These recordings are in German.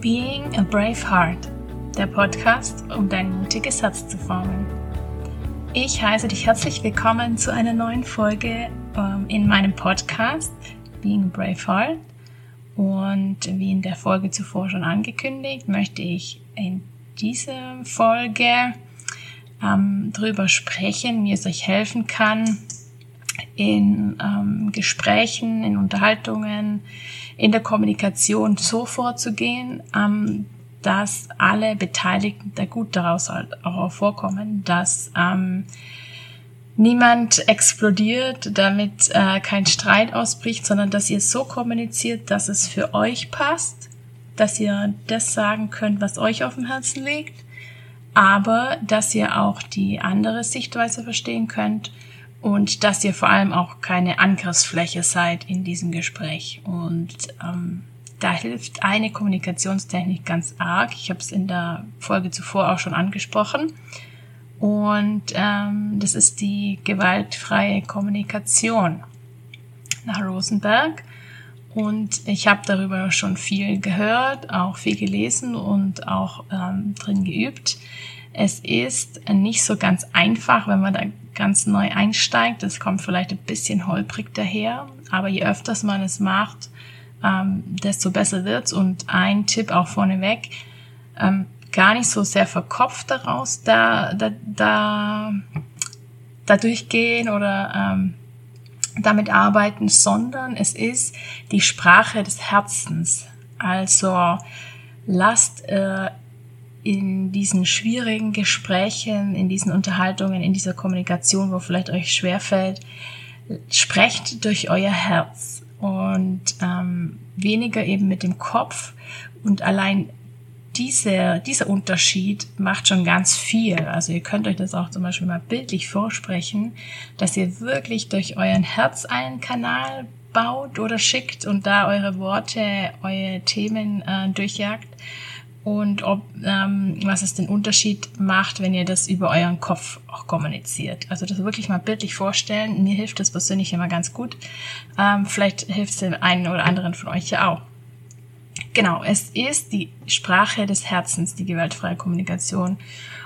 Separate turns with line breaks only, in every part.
Being a Brave Heart, der Podcast, um dein mutiges Herz zu formen. Ich heiße dich herzlich willkommen zu einer neuen Folge ähm, in meinem Podcast Being a Brave Heart. Und wie in der Folge zuvor schon angekündigt, möchte ich in dieser Folge ähm, darüber sprechen, wie es euch helfen kann, in ähm, Gesprächen, in Unterhaltungen, in der Kommunikation so vorzugehen, ähm, dass alle Beteiligten da gut daraus halt auch hervorkommen, dass ähm, niemand explodiert, damit äh, kein Streit ausbricht, sondern dass ihr so kommuniziert, dass es für euch passt, dass ihr das sagen könnt, was euch auf dem Herzen liegt, aber dass ihr auch die andere Sichtweise verstehen könnt und dass ihr vor allem auch keine Angriffsfläche seid in diesem Gespräch. Und ähm, da hilft eine Kommunikationstechnik ganz arg. Ich habe es in der Folge zuvor auch schon angesprochen. Und ähm, das ist die gewaltfreie Kommunikation nach Rosenberg. Und ich habe darüber schon viel gehört, auch viel gelesen und auch ähm, drin geübt. Es ist nicht so ganz einfach, wenn man da ganz neu einsteigt. Es kommt vielleicht ein bisschen holprig daher, aber je öfters man es macht, ähm, desto besser wird's. Und ein Tipp auch vorneweg, ähm, gar nicht so sehr verkopft daraus da, da, da, da durchgehen oder ähm, damit arbeiten, sondern es ist die Sprache des Herzens. Also lasst äh, in diesen schwierigen Gesprächen, in diesen Unterhaltungen, in dieser Kommunikation, wo vielleicht euch schwerfällt, sprecht durch euer Herz und ähm, weniger eben mit dem Kopf. Und allein diese, dieser Unterschied macht schon ganz viel. Also ihr könnt euch das auch zum Beispiel mal bildlich vorsprechen, dass ihr wirklich durch euren Herz einen Kanal baut oder schickt und da eure Worte, eure Themen äh, durchjagt und ob ähm, was es den Unterschied macht, wenn ihr das über euren Kopf auch kommuniziert. Also das wirklich mal bildlich vorstellen. Mir hilft das persönlich immer ganz gut. Ähm, vielleicht hilft es dem einen oder anderen von euch ja auch. Genau, es ist die Sprache des Herzens, die gewaltfreie Kommunikation.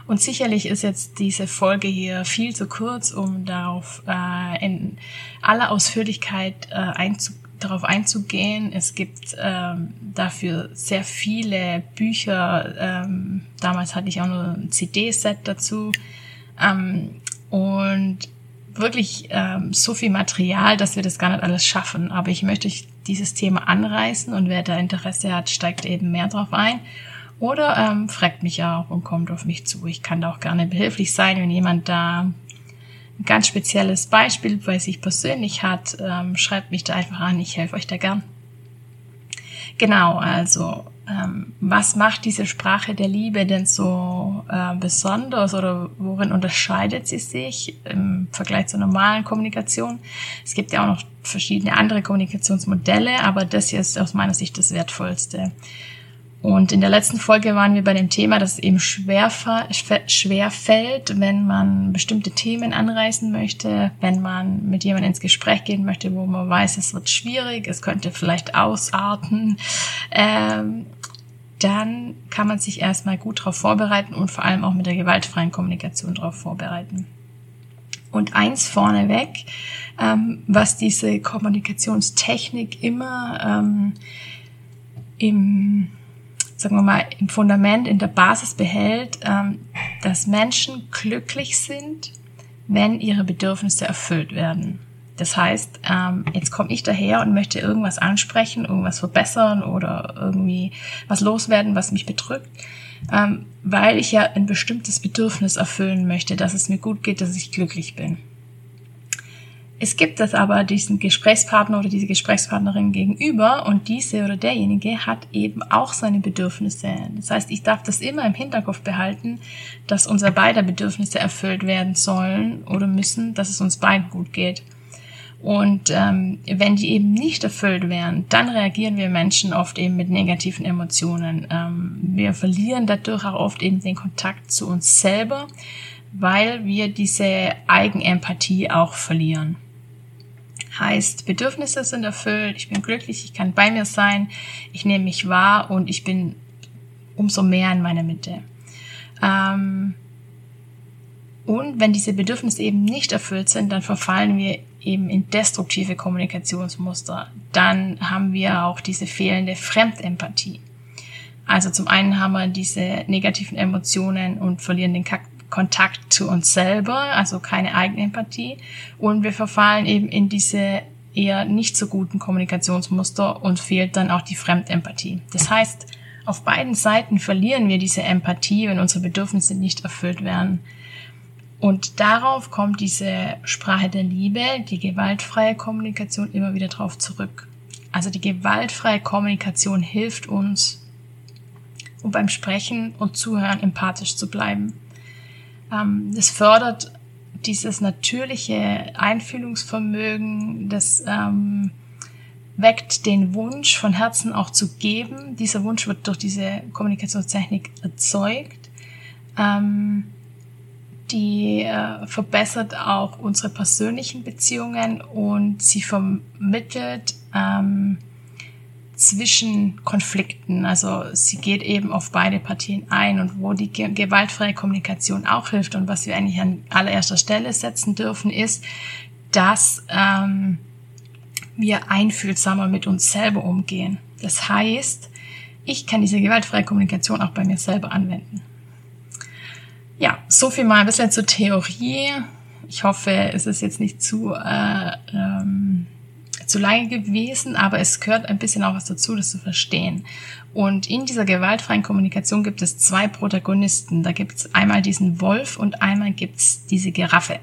Und sicherlich ist jetzt diese Folge hier viel zu kurz, um darauf äh, in aller Ausführlichkeit äh, einzugehen darauf einzugehen. Es gibt ähm, dafür sehr viele Bücher. Ähm, damals hatte ich auch nur ein CD-Set dazu. Ähm, und wirklich ähm, so viel Material, dass wir das gar nicht alles schaffen. Aber ich möchte dieses Thema anreißen und wer da Interesse hat, steigt eben mehr drauf ein. Oder ähm, fragt mich auch und kommt auf mich zu. Ich kann da auch gerne behilflich sein, wenn jemand da ein ganz spezielles Beispiel bei sich persönlich hat, ähm, schreibt mich da einfach an, ich helfe euch da gern. Genau, also ähm, was macht diese Sprache der Liebe denn so äh, besonders oder worin unterscheidet sie sich im Vergleich zur normalen Kommunikation? Es gibt ja auch noch verschiedene andere Kommunikationsmodelle, aber das hier ist aus meiner Sicht das Wertvollste. Und in der letzten Folge waren wir bei dem Thema, dass es eben schwer, schwer fällt, wenn man bestimmte Themen anreißen möchte, wenn man mit jemandem ins Gespräch gehen möchte, wo man weiß, es wird schwierig, es könnte vielleicht ausarten. Ähm, dann kann man sich erstmal gut darauf vorbereiten und vor allem auch mit der gewaltfreien Kommunikation darauf vorbereiten. Und eins vorneweg, ähm, was diese Kommunikationstechnik immer ähm, im sagen wir mal, im Fundament, in der Basis behält, ähm, dass Menschen glücklich sind, wenn ihre Bedürfnisse erfüllt werden. Das heißt, ähm, jetzt komme ich daher und möchte irgendwas ansprechen, irgendwas verbessern oder irgendwie was loswerden, was mich bedrückt, ähm, weil ich ja ein bestimmtes Bedürfnis erfüllen möchte, dass es mir gut geht, dass ich glücklich bin. Es gibt es aber diesen Gesprächspartner oder diese Gesprächspartnerin gegenüber und diese oder derjenige hat eben auch seine Bedürfnisse. Das heißt, ich darf das immer im Hinterkopf behalten, dass unser beider Bedürfnisse erfüllt werden sollen oder müssen, dass es uns beiden gut geht. Und ähm, wenn die eben nicht erfüllt werden, dann reagieren wir Menschen oft eben mit negativen Emotionen. Ähm, wir verlieren dadurch auch oft eben den Kontakt zu uns selber, weil wir diese Eigenempathie auch verlieren. Heißt, Bedürfnisse sind erfüllt, ich bin glücklich, ich kann bei mir sein, ich nehme mich wahr und ich bin umso mehr in meine Mitte. Ähm, und wenn diese Bedürfnisse eben nicht erfüllt sind, dann verfallen wir eben in destruktive Kommunikationsmuster. Dann haben wir auch diese fehlende Fremdempathie. Also zum einen haben wir diese negativen Emotionen und verlieren den Kontakt zu uns selber, also keine Eigenempathie. Und wir verfallen eben in diese eher nicht so guten Kommunikationsmuster und fehlt dann auch die Fremdempathie. Das heißt, auf beiden Seiten verlieren wir diese Empathie, wenn unsere Bedürfnisse nicht erfüllt werden. Und darauf kommt diese Sprache der Liebe, die gewaltfreie Kommunikation immer wieder drauf zurück. Also die gewaltfreie Kommunikation hilft uns, um beim Sprechen und Zuhören empathisch zu bleiben. Ähm, das fördert dieses natürliche Einfühlungsvermögen, das ähm, weckt den Wunsch von Herzen auch zu geben. Dieser Wunsch wird durch diese Kommunikationstechnik erzeugt. Ähm, die äh, verbessert auch unsere persönlichen Beziehungen und sie vermittelt ähm, zwischen Konflikten. Also sie geht eben auf beide Partien ein und wo die gewaltfreie Kommunikation auch hilft und was wir eigentlich an allererster Stelle setzen dürfen, ist, dass ähm, wir einfühlsamer mit uns selber umgehen. Das heißt, ich kann diese gewaltfreie Kommunikation auch bei mir selber anwenden. Ja, so viel mal ein bisschen zur Theorie. Ich hoffe, es ist jetzt nicht zu, äh, ähm, zu lange gewesen, aber es gehört ein bisschen auch was dazu, das zu verstehen. Und in dieser gewaltfreien Kommunikation gibt es zwei Protagonisten. Da gibt es einmal diesen Wolf und einmal gibt es diese Giraffe.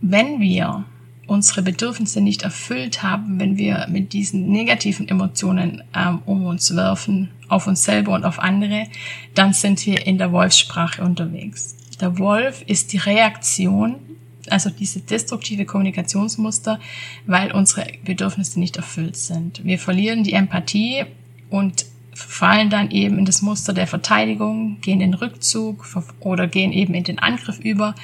Wenn wir unsere Bedürfnisse nicht erfüllt haben, wenn wir mit diesen negativen Emotionen ähm, um uns werfen, auf uns selber und auf andere, dann sind wir in der Wolfssprache unterwegs. Der Wolf ist die Reaktion, also diese destruktive Kommunikationsmuster, weil unsere Bedürfnisse nicht erfüllt sind. Wir verlieren die Empathie und fallen dann eben in das Muster der Verteidigung, gehen in den Rückzug oder gehen eben in den Angriff über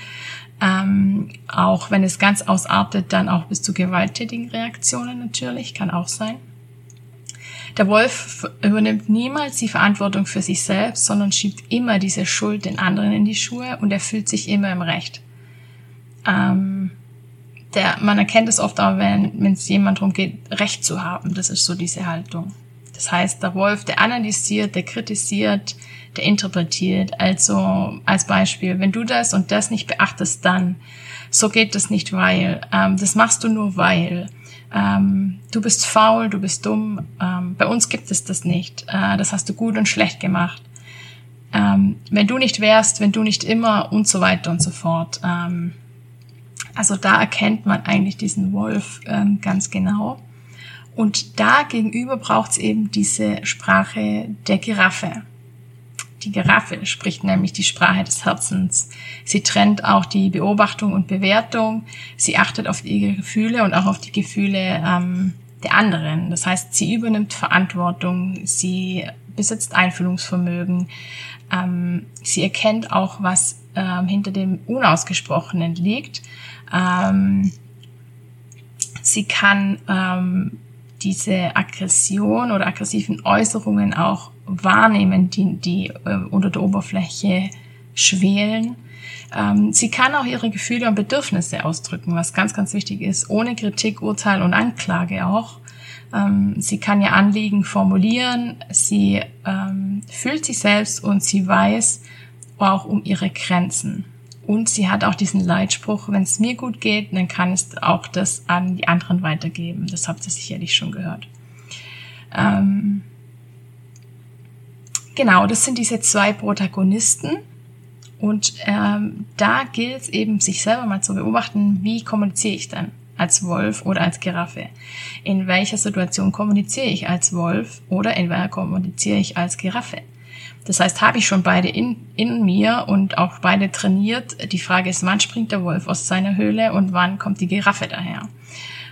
ähm, auch wenn es ganz ausartet, dann auch bis zu gewalttätigen Reaktionen natürlich, kann auch sein. Der Wolf übernimmt niemals die Verantwortung für sich selbst, sondern schiebt immer diese Schuld den anderen in die Schuhe und er fühlt sich immer im Recht. Ähm, der, man erkennt es oft auch, wenn es jemand darum geht, Recht zu haben. Das ist so diese Haltung. Das heißt, der Wolf, der analysiert, der kritisiert, der interpretiert. Also als Beispiel, wenn du das und das nicht beachtest, dann so geht das nicht, weil ähm, das machst du nur, weil ähm, du bist faul, du bist dumm. Ähm, bei uns gibt es das nicht. Äh, das hast du gut und schlecht gemacht. Ähm, wenn du nicht wärst, wenn du nicht immer und so weiter und so fort. Ähm, also da erkennt man eigentlich diesen Wolf ähm, ganz genau. Und da gegenüber braucht es eben diese Sprache der Giraffe. Die Giraffe spricht nämlich die Sprache des Herzens. Sie trennt auch die Beobachtung und Bewertung. Sie achtet auf ihre Gefühle und auch auf die Gefühle ähm, der anderen. Das heißt, sie übernimmt Verantwortung, sie besitzt Einfühlungsvermögen, ähm, sie erkennt auch, was ähm, hinter dem Unausgesprochenen liegt. Ähm, sie kann ähm, diese Aggression oder aggressiven Äußerungen auch wahrnehmen, die, die äh, unter der Oberfläche schwelen. Ähm, sie kann auch ihre Gefühle und Bedürfnisse ausdrücken, was ganz, ganz wichtig ist, ohne Kritik, Urteil und Anklage auch. Ähm, sie kann ihr Anliegen formulieren, sie ähm, fühlt sich selbst und sie weiß auch um ihre Grenzen. Und sie hat auch diesen Leitspruch, wenn es mir gut geht, dann kann es auch das an die anderen weitergeben. Das habt ihr sicherlich schon gehört. Ähm, genau, das sind diese zwei Protagonisten. Und ähm, da gilt es eben, sich selber mal zu beobachten, wie kommuniziere ich denn als Wolf oder als Giraffe? In welcher Situation kommuniziere ich als Wolf oder in welcher kommuniziere ich als Giraffe? Das heißt, habe ich schon beide in, in mir und auch beide trainiert. Die Frage ist, wann springt der Wolf aus seiner Höhle und wann kommt die Giraffe daher?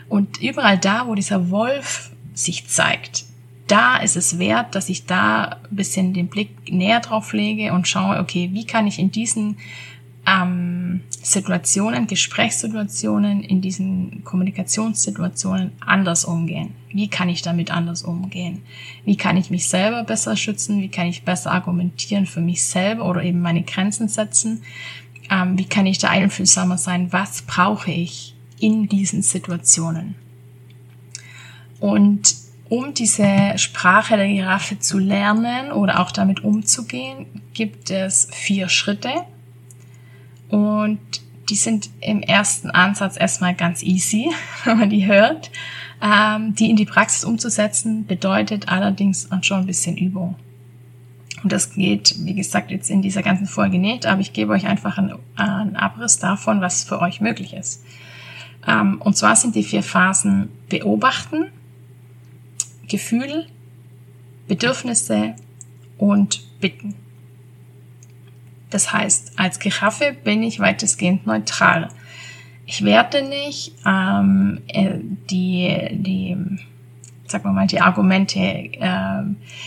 Und überall da, wo dieser Wolf sich zeigt, da ist es wert, dass ich da ein bisschen den Blick näher drauf lege und schaue, okay, wie kann ich in diesen ähm, Situationen, Gesprächssituationen, in diesen Kommunikationssituationen anders umgehen? Wie kann ich damit anders umgehen? Wie kann ich mich selber besser schützen? Wie kann ich besser argumentieren für mich selber oder eben meine Grenzen setzen? Ähm, wie kann ich da einfühlsamer sein? Was brauche ich in diesen Situationen? Und um diese Sprache der Giraffe zu lernen oder auch damit umzugehen, gibt es vier Schritte. Und die sind im ersten Ansatz erstmal ganz easy, wenn man die hört. Ähm, die in die Praxis umzusetzen bedeutet allerdings schon ein bisschen Übung. Und das geht, wie gesagt, jetzt in dieser ganzen Folge nicht, aber ich gebe euch einfach einen, einen Abriss davon, was für euch möglich ist. Ähm, und zwar sind die vier Phasen beobachten, Gefühl, Bedürfnisse und Bitten. Das heißt, als Giraffe bin ich weitestgehend neutral. Ich werte nicht ähm, äh, die, die, sagen wir mal, die Argumente äh,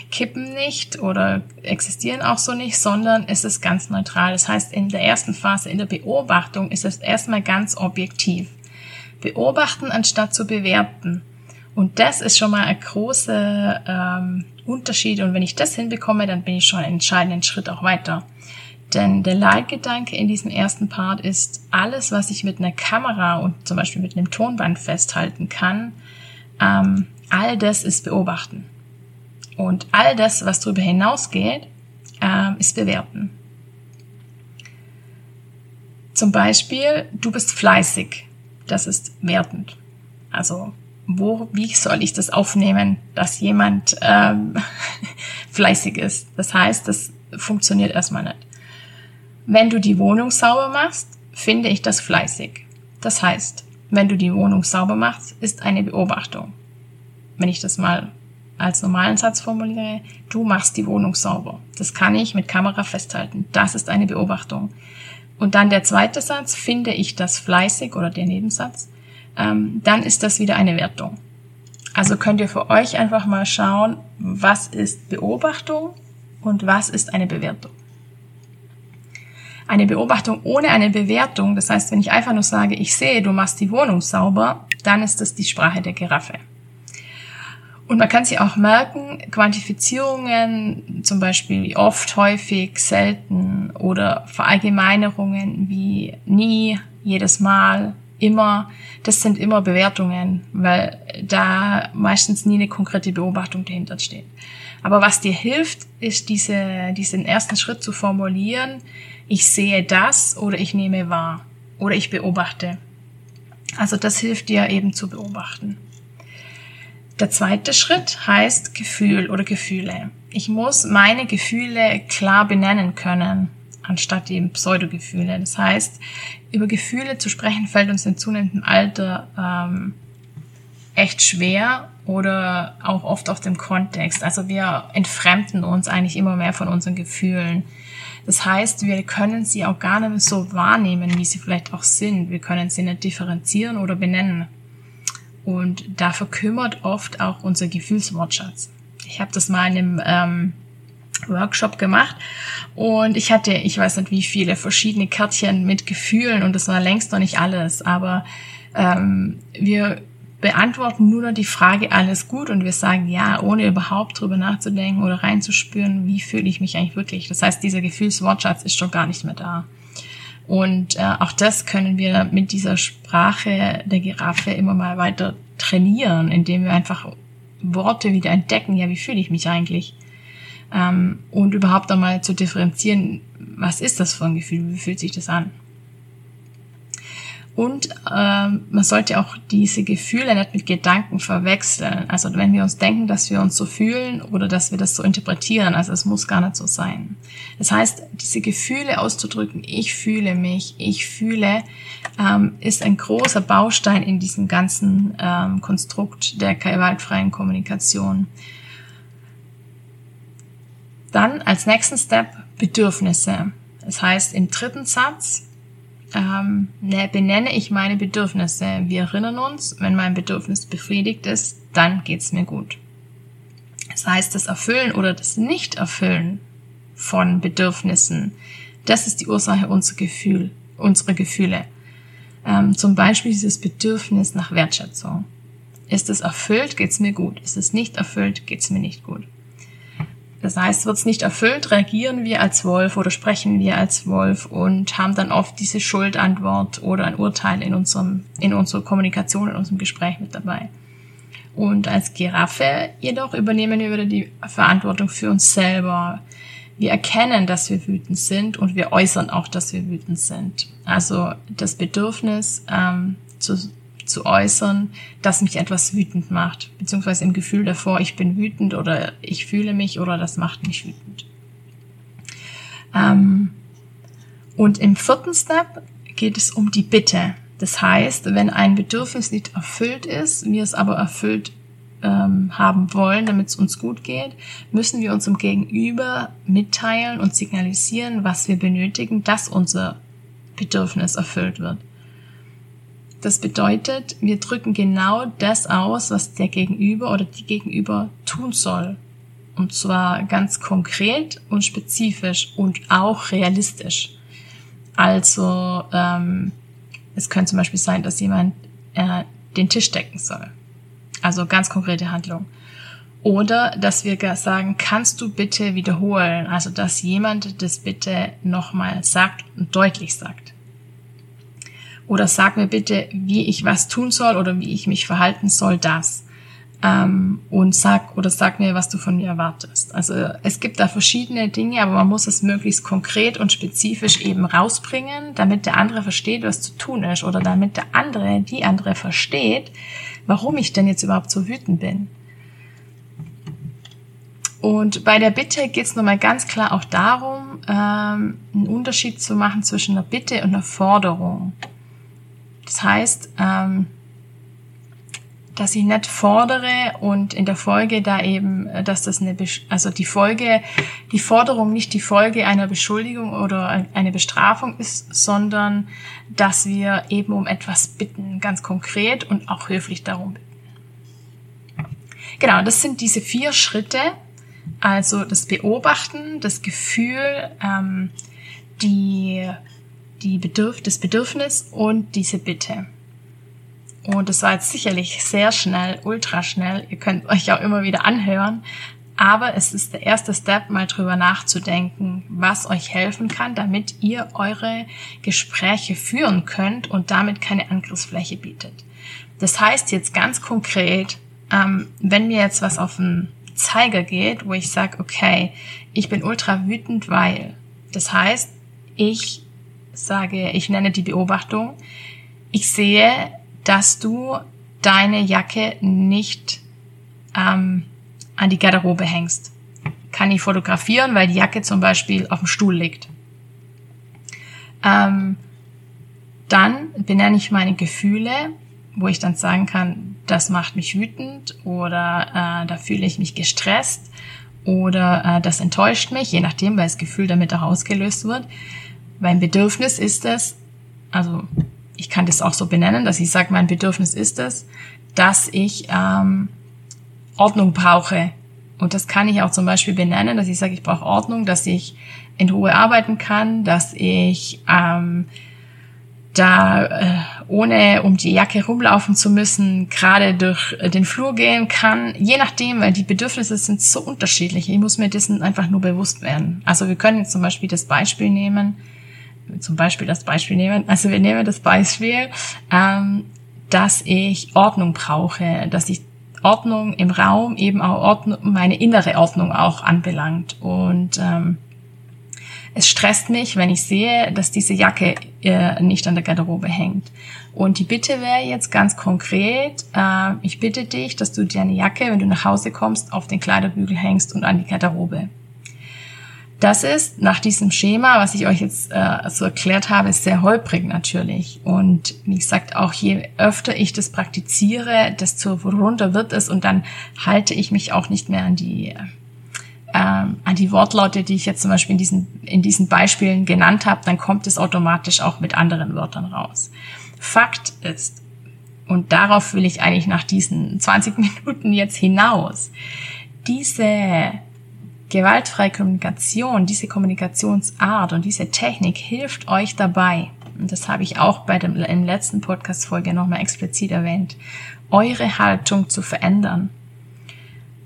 kippen nicht oder existieren auch so nicht, sondern es ist ganz neutral. Das heißt, in der ersten Phase, in der Beobachtung, ist es erstmal ganz objektiv. Beobachten anstatt zu bewerten. Und das ist schon mal ein großer ähm, Unterschied. Und wenn ich das hinbekomme, dann bin ich schon einen entscheidenden Schritt auch weiter. Denn der Leitgedanke in diesem ersten Part ist, alles, was ich mit einer Kamera und zum Beispiel mit einem Tonband festhalten kann, ähm, all das ist beobachten. Und all das, was darüber hinausgeht, ähm, ist bewerten. Zum Beispiel, du bist fleißig. Das ist wertend. Also, wo, wie soll ich das aufnehmen, dass jemand ähm, fleißig ist? Das heißt, das funktioniert erstmal nicht. Wenn du die Wohnung sauber machst, finde ich das fleißig. Das heißt, wenn du die Wohnung sauber machst, ist eine Beobachtung. Wenn ich das mal als normalen Satz formuliere, du machst die Wohnung sauber. Das kann ich mit Kamera festhalten. Das ist eine Beobachtung. Und dann der zweite Satz, finde ich das fleißig oder der Nebensatz, ähm, dann ist das wieder eine Wertung. Also könnt ihr für euch einfach mal schauen, was ist Beobachtung und was ist eine Bewertung eine Beobachtung ohne eine Bewertung, das heißt, wenn ich einfach nur sage, ich sehe, du machst die Wohnung sauber, dann ist das die Sprache der Giraffe. Und man kann sie auch merken, Quantifizierungen, zum Beispiel oft, häufig, selten oder Verallgemeinerungen wie nie, jedes Mal, immer, das sind immer Bewertungen, weil da meistens nie eine konkrete Beobachtung dahinter steht. Aber was dir hilft, ist diese, diesen ersten Schritt zu formulieren, ich sehe das oder ich nehme wahr oder ich beobachte. Also das hilft dir eben zu beobachten. Der zweite Schritt heißt Gefühl oder Gefühle. Ich muss meine Gefühle klar benennen können, anstatt eben Pseudogefühle. Das heißt, über Gefühle zu sprechen fällt uns in zunehmendem Alter ähm, echt schwer oder auch oft auf dem Kontext. Also wir entfremden uns eigentlich immer mehr von unseren Gefühlen. Das heißt, wir können sie auch gar nicht so wahrnehmen, wie sie vielleicht auch sind. Wir können sie nicht differenzieren oder benennen. Und da verkümmert oft auch unser Gefühlswortschatz. Ich habe das mal in einem ähm, Workshop gemacht und ich hatte, ich weiß nicht wie viele verschiedene Kärtchen mit Gefühlen und das war längst noch nicht alles, aber ähm, wir beantworten nur noch die Frage, alles gut und wir sagen ja, ohne überhaupt drüber nachzudenken oder reinzuspüren, wie fühle ich mich eigentlich wirklich. Das heißt, dieser Gefühlswortschatz ist schon gar nicht mehr da. Und äh, auch das können wir mit dieser Sprache der Giraffe immer mal weiter trainieren, indem wir einfach Worte wieder entdecken, ja, wie fühle ich mich eigentlich? Ähm, und überhaupt einmal zu differenzieren, was ist das für ein Gefühl, wie fühlt sich das an? Und ähm, man sollte auch diese Gefühle nicht mit Gedanken verwechseln. Also wenn wir uns denken, dass wir uns so fühlen oder dass wir das so interpretieren, also es muss gar nicht so sein. Das heißt, diese Gefühle auszudrücken, ich fühle mich, ich fühle, ähm, ist ein großer Baustein in diesem ganzen ähm, Konstrukt der gewaltfreien Kommunikation. Dann als nächsten Step Bedürfnisse. Das heißt, im dritten Satz ähm, ne, benenne ich meine Bedürfnisse. Wir erinnern uns, wenn mein Bedürfnis befriedigt ist, dann geht's mir gut. Das heißt, das Erfüllen oder das Nicht-Erfüllen von Bedürfnissen Das ist die Ursache unserer Gefühl, unserer Gefühle. Ähm, zum Beispiel dieses Bedürfnis nach Wertschätzung. Ist es erfüllt, geht's mir gut. Ist es nicht erfüllt, geht's mir nicht gut. Das heißt, wird es nicht erfüllt, reagieren wir als Wolf oder sprechen wir als Wolf und haben dann oft diese Schuldantwort oder ein Urteil in unserem, in unserer Kommunikation, in unserem Gespräch mit dabei. Und als Giraffe jedoch übernehmen wir die Verantwortung für uns selber. Wir erkennen, dass wir wütend sind und wir äußern auch, dass wir wütend sind. Also das Bedürfnis ähm, zu, zu äußern, dass mich etwas wütend macht, beziehungsweise im Gefühl davor, ich bin wütend oder ich fühle mich oder das macht mich wütend. Ähm, und im vierten Step geht es um die Bitte. Das heißt, wenn ein Bedürfnis nicht erfüllt ist, wir es aber erfüllt ähm, haben wollen, damit es uns gut geht, müssen wir unserem Gegenüber mitteilen und signalisieren, was wir benötigen, dass unser Bedürfnis erfüllt wird. Das bedeutet, wir drücken genau das aus, was der Gegenüber oder die Gegenüber tun soll. Und zwar ganz konkret und spezifisch und auch realistisch. Also ähm, es könnte zum Beispiel sein, dass jemand äh, den Tisch decken soll. Also ganz konkrete Handlung. Oder dass wir sagen, kannst du bitte wiederholen? Also dass jemand das bitte nochmal sagt und deutlich sagt oder sag mir bitte, wie ich was tun soll oder wie ich mich verhalten soll, das. Ähm, und sag oder sag mir, was du von mir erwartest. Also es gibt da verschiedene Dinge, aber man muss es möglichst konkret und spezifisch eben rausbringen, damit der andere versteht, was zu tun ist oder damit der andere, die andere versteht, warum ich denn jetzt überhaupt so wütend bin. Und bei der Bitte geht es nochmal ganz klar auch darum, ähm, einen Unterschied zu machen zwischen einer Bitte und einer Forderung. Das heißt, ähm, dass ich nicht fordere und in der Folge da eben, äh, dass das eine, also die Folge, die Forderung nicht die Folge einer Beschuldigung oder eine Bestrafung ist, sondern dass wir eben um etwas bitten, ganz konkret und auch höflich darum bitten. Genau, das sind diese vier Schritte, also das Beobachten, das Gefühl, ähm, die die Bedürf das Bedürfnis und diese Bitte. Und das war jetzt sicherlich sehr schnell, ultra schnell. Ihr könnt euch auch immer wieder anhören. Aber es ist der erste Step, mal drüber nachzudenken, was euch helfen kann, damit ihr eure Gespräche führen könnt und damit keine Angriffsfläche bietet. Das heißt jetzt ganz konkret, ähm, wenn mir jetzt was auf den Zeiger geht, wo ich sage, okay, ich bin ultra wütend, weil. Das heißt, ich sage, ich nenne die Beobachtung, ich sehe, dass du deine Jacke nicht ähm, an die Garderobe hängst. Kann ich fotografieren, weil die Jacke zum Beispiel auf dem Stuhl liegt. Ähm, dann benenne ich meine Gefühle, wo ich dann sagen kann, das macht mich wütend oder äh, da fühle ich mich gestresst oder äh, das enttäuscht mich, je nachdem, weil das Gefühl damit auch ausgelöst wird. Mein Bedürfnis ist es, also ich kann das auch so benennen, dass ich sage, mein Bedürfnis ist es, dass ich ähm, Ordnung brauche. Und das kann ich auch zum Beispiel benennen, dass ich sage, ich brauche Ordnung, dass ich in Ruhe arbeiten kann, dass ich ähm, da äh, ohne um die Jacke rumlaufen zu müssen, gerade durch den Flur gehen kann, je nachdem, weil die Bedürfnisse sind so unterschiedlich. Ich muss mir dessen einfach nur bewusst werden. Also wir können jetzt zum Beispiel das Beispiel nehmen, zum Beispiel das Beispiel nehmen. Also wir nehmen das Beispiel, ähm, dass ich Ordnung brauche, dass ich Ordnung im Raum eben auch Ordnung, meine innere Ordnung auch anbelangt. Und ähm, es stresst mich, wenn ich sehe, dass diese Jacke äh, nicht an der Garderobe hängt. Und die Bitte wäre jetzt ganz konkret, äh, ich bitte dich, dass du deine Jacke, wenn du nach Hause kommst, auf den Kleiderbügel hängst und an die Garderobe. Das ist nach diesem Schema, was ich euch jetzt äh, so erklärt habe, sehr holprig natürlich. Und wie gesagt, auch je öfter ich das praktiziere, desto runter wird es und dann halte ich mich auch nicht mehr an die ähm, an die Wortlaute, die ich jetzt zum Beispiel in diesen, in diesen Beispielen genannt habe, dann kommt es automatisch auch mit anderen Wörtern raus. Fakt ist, und darauf will ich eigentlich nach diesen 20 Minuten jetzt hinaus, diese gewaltfreie Kommunikation, diese Kommunikationsart und diese Technik hilft euch dabei, und das habe ich auch bei dem im letzten Podcast-Folge nochmal explizit erwähnt, eure Haltung zu verändern.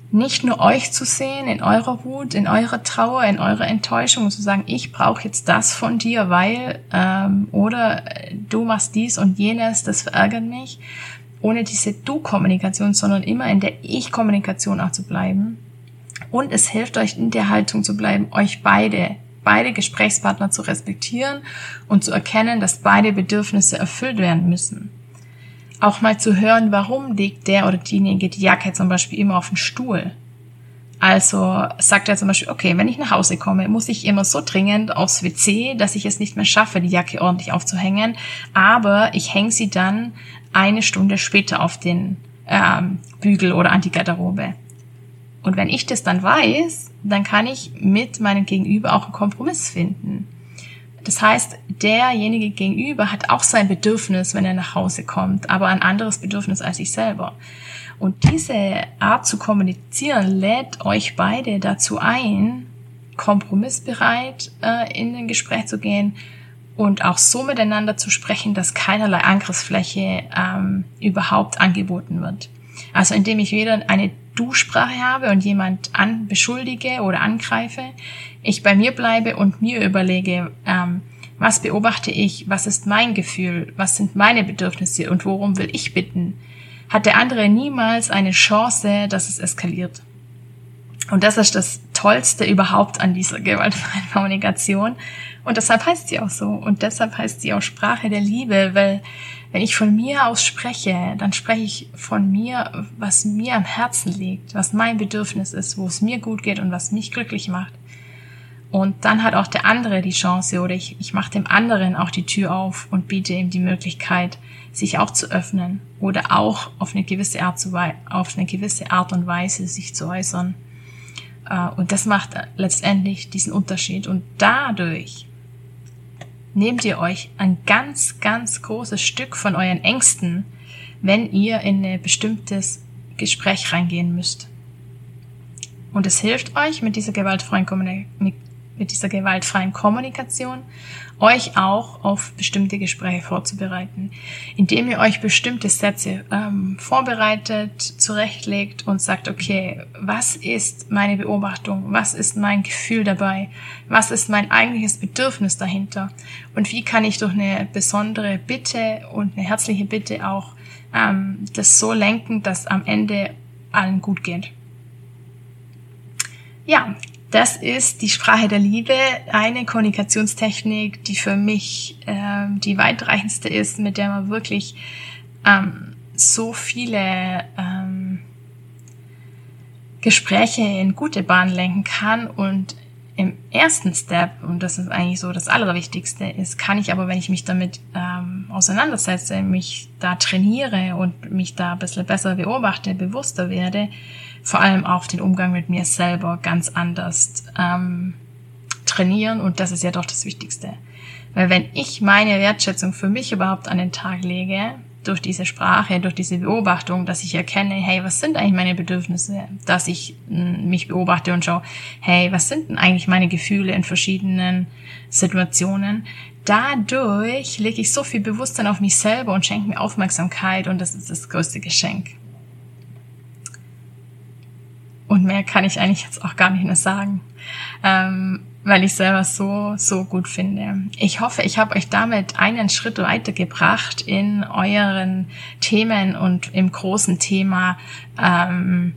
Nicht nur euch zu sehen in eurer Wut, in eurer Trauer, in eurer Enttäuschung und zu sagen, ich brauche jetzt das von dir, weil ähm, oder äh, du machst dies und jenes, das verärgert mich, ohne diese Du-Kommunikation, sondern immer in der Ich-Kommunikation auch zu bleiben. Und es hilft euch in der Haltung zu bleiben, euch beide, beide Gesprächspartner zu respektieren und zu erkennen, dass beide Bedürfnisse erfüllt werden müssen. Auch mal zu hören, warum legt der oder diejenige die Jacke zum Beispiel immer auf den Stuhl. Also sagt er zum Beispiel, okay, wenn ich nach Hause komme, muss ich immer so dringend aufs WC, dass ich es nicht mehr schaffe, die Jacke ordentlich aufzuhängen. Aber ich hänge sie dann eine Stunde später auf den ähm, Bügel oder an die Garderobe. Und wenn ich das dann weiß, dann kann ich mit meinem Gegenüber auch einen Kompromiss finden. Das heißt, derjenige gegenüber hat auch sein Bedürfnis, wenn er nach Hause kommt, aber ein anderes Bedürfnis als ich selber. Und diese Art zu kommunizieren lädt euch beide dazu ein, kompromissbereit äh, in ein Gespräch zu gehen und auch so miteinander zu sprechen, dass keinerlei Angriffsfläche ähm, überhaupt angeboten wird. Also indem ich weder eine Du-Sprache habe und jemand an beschuldige oder angreife, ich bei mir bleibe und mir überlege, ähm, was beobachte ich, was ist mein Gefühl, was sind meine Bedürfnisse und worum will ich bitten, hat der andere niemals eine Chance, dass es eskaliert. Und das ist das Tollste überhaupt an dieser gewaltfreien Kommunikation. Und deshalb heißt sie auch so. Und deshalb heißt sie auch Sprache der Liebe, weil wenn ich von mir aus spreche, dann spreche ich von mir, was mir am Herzen liegt, was mein Bedürfnis ist, wo es mir gut geht und was mich glücklich macht. Und dann hat auch der andere die Chance oder ich, ich mache dem anderen auch die Tür auf und biete ihm die Möglichkeit, sich auch zu öffnen oder auch auf eine gewisse Art, zu, auf eine gewisse Art und Weise sich zu äußern. Äh, und das macht letztendlich diesen Unterschied. Und dadurch nehmt ihr euch ein ganz, ganz großes Stück von euren Ängsten, wenn ihr in ein bestimmtes Gespräch reingehen müsst. Und es hilft euch mit dieser gewaltfreien Kommunikation mit dieser gewaltfreien Kommunikation euch auch auf bestimmte Gespräche vorzubereiten, indem ihr euch bestimmte Sätze ähm, vorbereitet, zurechtlegt und sagt, okay, was ist meine Beobachtung, was ist mein Gefühl dabei, was ist mein eigentliches Bedürfnis dahinter? Und wie kann ich durch eine besondere Bitte und eine herzliche Bitte auch ähm, das so lenken, dass am Ende allen gut geht. Ja, das ist die Sprache der Liebe, eine Kommunikationstechnik, die für mich ähm, die weitreichendste ist, mit der man wirklich ähm, so viele ähm, Gespräche in gute Bahnen lenken kann und im ersten Step, und das ist eigentlich so das Allerwichtigste, ist, kann ich aber, wenn ich mich damit ähm, auseinandersetze, mich da trainiere und mich da ein bisschen besser beobachte, bewusster werde, vor allem auch den Umgang mit mir selber ganz anders ähm, trainieren. Und das ist ja doch das Wichtigste. Weil wenn ich meine Wertschätzung für mich überhaupt an den Tag lege, durch diese Sprache, durch diese Beobachtung, dass ich erkenne, hey, was sind eigentlich meine Bedürfnisse, dass ich hm, mich beobachte und schaue, hey, was sind denn eigentlich meine Gefühle in verschiedenen Situationen. Dadurch lege ich so viel Bewusstsein auf mich selber und schenke mir Aufmerksamkeit und das ist das größte Geschenk. Und mehr kann ich eigentlich jetzt auch gar nicht mehr sagen, ähm, weil ich selber so, so gut finde. Ich hoffe, ich habe euch damit einen Schritt weitergebracht in euren Themen und im großen Thema ähm,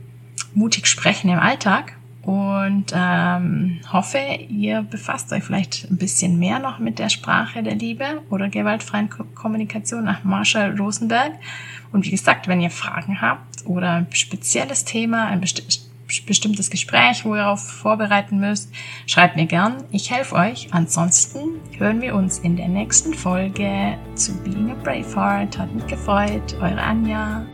mutig sprechen im Alltag. Und ähm, hoffe, ihr befasst euch vielleicht ein bisschen mehr noch mit der Sprache der Liebe oder gewaltfreien Kommunikation nach Marshall Rosenberg. Und wie gesagt, wenn ihr Fragen habt oder ein spezielles Thema, ein bestimmtes bestimmtes Gespräch, wo ihr darauf vorbereiten müsst, schreibt mir gern. Ich helfe euch. Ansonsten hören wir uns in der nächsten Folge zu Being a Braveheart. Hat mich gefreut. Eure Anja.